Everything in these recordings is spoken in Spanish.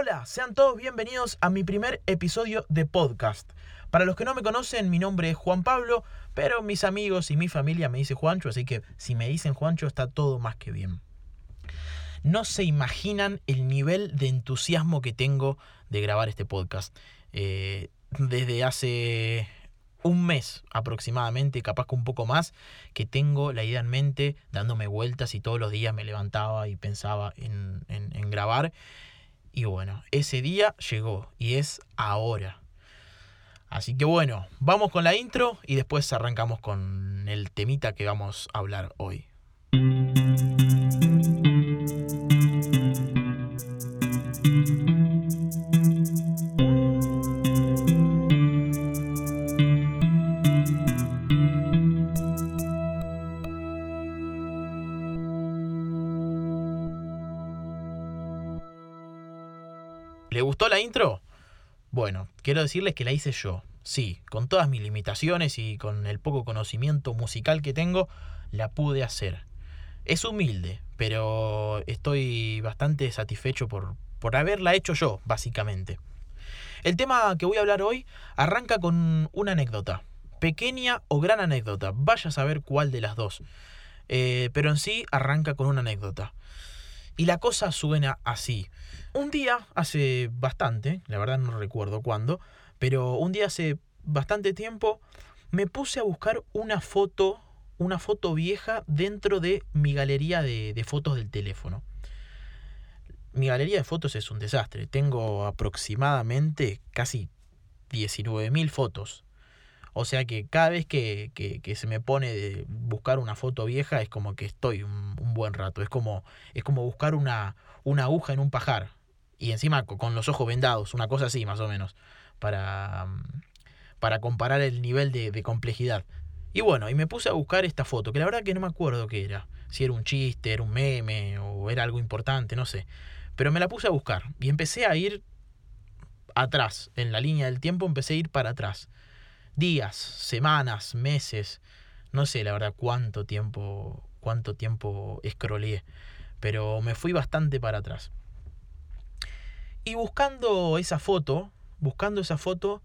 Hola, sean todos bienvenidos a mi primer episodio de podcast. Para los que no me conocen, mi nombre es Juan Pablo, pero mis amigos y mi familia me dicen Juancho, así que si me dicen Juancho está todo más que bien. No se imaginan el nivel de entusiasmo que tengo de grabar este podcast. Eh, desde hace un mes aproximadamente, capaz que un poco más, que tengo la idea en mente, dándome vueltas y todos los días me levantaba y pensaba en, en grabar. Y bueno, ese día llegó y es ahora. Así que bueno, vamos con la intro y después arrancamos con el temita que vamos a hablar hoy. ¿Le gustó la intro? Bueno, quiero decirles que la hice yo. Sí, con todas mis limitaciones y con el poco conocimiento musical que tengo, la pude hacer. Es humilde, pero estoy bastante satisfecho por, por haberla hecho yo, básicamente. El tema que voy a hablar hoy arranca con una anécdota. Pequeña o gran anécdota. Vaya a saber cuál de las dos. Eh, pero en sí arranca con una anécdota. Y la cosa suena así. Un día, hace bastante, la verdad no recuerdo cuándo, pero un día hace bastante tiempo me puse a buscar una foto, una foto vieja dentro de mi galería de, de fotos del teléfono. Mi galería de fotos es un desastre. Tengo aproximadamente casi 19.000 fotos. O sea que cada vez que, que, que, se me pone de buscar una foto vieja es como que estoy un, buen rato. Es como, es como buscar una, una aguja en un pajar. Y encima con los ojos vendados, una cosa así más o menos. Para, para comparar el nivel de, de complejidad. Y bueno, y me puse a buscar esta foto, que la verdad que no me acuerdo qué era. Si era un chiste, era un meme o era algo importante, no sé. Pero me la puse a buscar y empecé a ir atrás. En la línea del tiempo empecé a ir para atrás días, semanas, meses, no sé la verdad cuánto tiempo, cuánto tiempo escroleé, pero me fui bastante para atrás. Y buscando esa foto, buscando esa foto,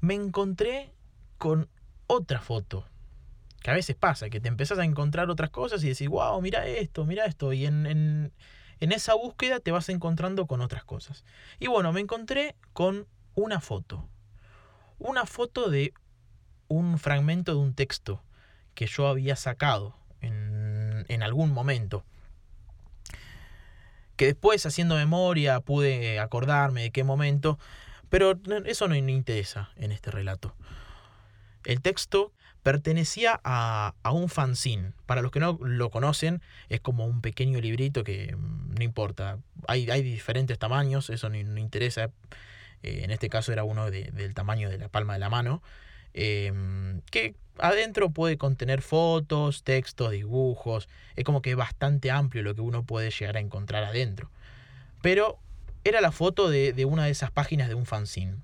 me encontré con otra foto. Que a veces pasa, que te empezás a encontrar otras cosas y decís, wow, mira esto, mira esto. Y en, en, en esa búsqueda te vas encontrando con otras cosas. Y bueno, me encontré con una foto una foto de un fragmento de un texto que yo había sacado en, en, algún momento. Que después, haciendo memoria, pude acordarme de qué momento, pero eso no me interesa en este relato. El texto pertenecía a, a, un fanzine. Para los que no lo conocen, es como un pequeño librito que mm, no importa. Hay, hay diferentes tamaños, eso no, no interesa eh, en este caso era uno de, del tamaño de la palma de la mano, eh, que adentro puede contener fotos, textos, dibujos, es como que es bastante amplio lo que uno puede llegar a encontrar adentro. Pero era la foto de, de una de esas páginas de un fanzine.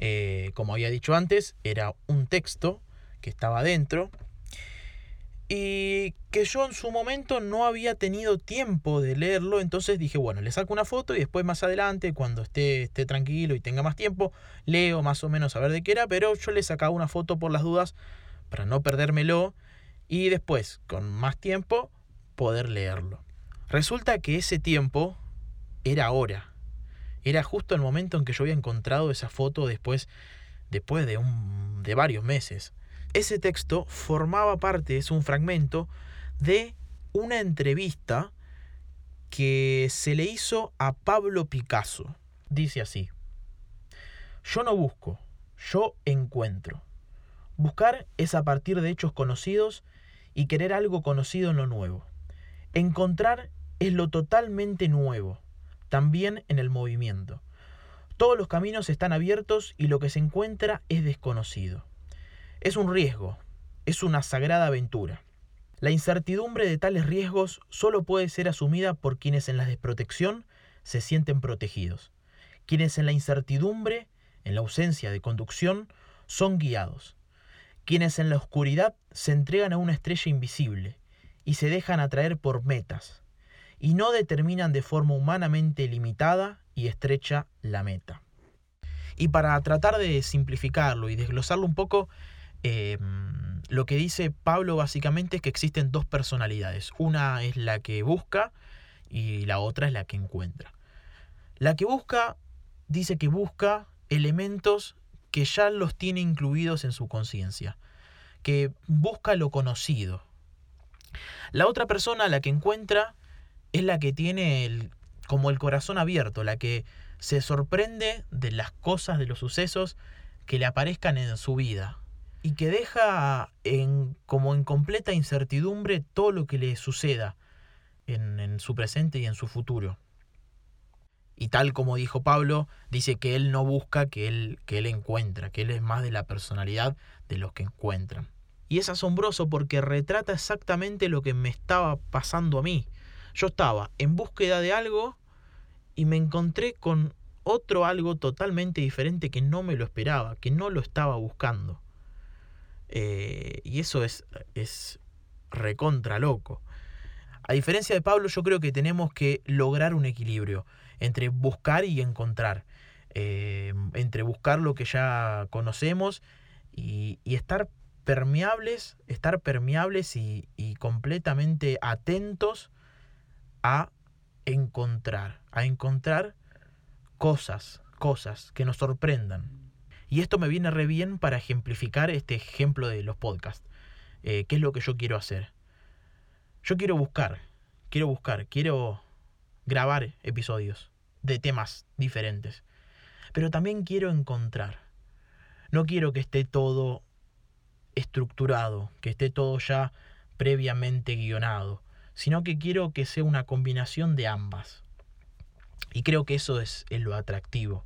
Eh, como había dicho antes, era un texto que estaba adentro y que yo en su momento no había tenido tiempo de leerlo, entonces dije, bueno, le saco una foto y después más adelante, cuando esté, esté tranquilo y tenga más tiempo, leo más o menos a ver de qué era, pero yo le sacaba una foto por las dudas para no perdérmelo y después, con más tiempo, poder leerlo. Resulta que ese tiempo era ahora. Era justo el momento en que yo había encontrado esa foto después, después de, un, de varios meses ese texto formaba parte, es un fragmento, de una entrevista que se le hizo a Pablo Picasso. Dice así, yo no busco, yo encuentro. Buscar es a partir de hechos conocidos y querer algo conocido en lo nuevo. Encontrar es lo totalmente nuevo, también en el movimiento. Todos los caminos están abiertos y lo que se encuentra es desconocido. Es un riesgo, es una sagrada aventura. La incertidumbre de tales riesgos solo puede ser asumida por quienes en la desprotección se sienten protegidos, quienes en la incertidumbre, en la ausencia de conducción, son guiados, quienes en la oscuridad se entregan a una estrella invisible y se dejan atraer por metas, y no determinan de forma humanamente limitada y estrecha la meta. Y para tratar de simplificarlo y desglosarlo un poco, em, lo que dice Pablo básicamente es que existen dos personalidades. Una es la que busca y la otra es la que encuentra. La que busca dice que busca elementos que ya los tiene incluidos en su conciencia, que busca lo conocido. La otra persona, la que encuentra, es la que tiene el, como el corazón abierto, la que se sorprende de las cosas, de los sucesos que le aparezcan en su vida y que deja en, como en completa incertidumbre todo lo que le suceda en, en su presente y en su futuro. Y tal como dijo Pablo, dice que él no busca, que él, que él encuentra, que él es más de la personalidad de los que encuentran. Y es asombroso porque retrata exactamente lo que me estaba pasando a mí. Yo estaba en búsqueda de algo y me encontré con otro algo totalmente diferente que no me lo esperaba, que no lo estaba buscando. Eh, y eso es, es recontra loco. A diferencia de Pablo, yo creo que tenemos que lograr un equilibrio entre buscar y encontrar, eh, entre buscar lo que ya conocemos y, estar permeables, estar permeables y, completamente atentos a encontrar, a encontrar cosas, cosas que nos sorprendan. Y esto me viene re bien para ejemplificar este ejemplo de los podcasts. Eh, ¿Qué es lo que yo quiero hacer? Yo quiero buscar, quiero buscar, quiero grabar episodios de temas diferentes. Pero también quiero encontrar. No quiero que esté todo estructurado, que esté todo ya previamente guionado, sino que quiero que sea una combinación de ambas. Y creo que eso es, lo atractivo,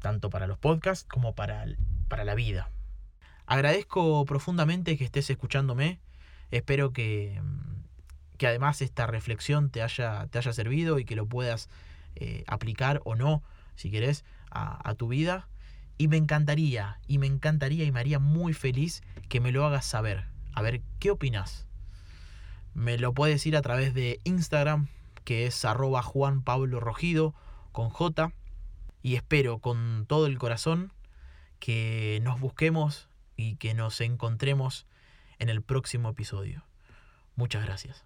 tanto para los podcasts como para, para la vida. Agradezco profundamente que estés escuchándome. Espero que, que además esta reflexión te haya, te haya servido y que lo puedas eh, aplicar o no, si querés, a, tu vida. Y me encantaría, y me encantaría y me haría muy feliz que me lo hagas saber. A ver, ¿qué opinas? Me lo puedes ir a través de Instagram, que es arroba Juan Pablo con J. Y espero con todo el corazón que nos busquemos y que nos encontremos en el próximo episodio. Muchas gracias.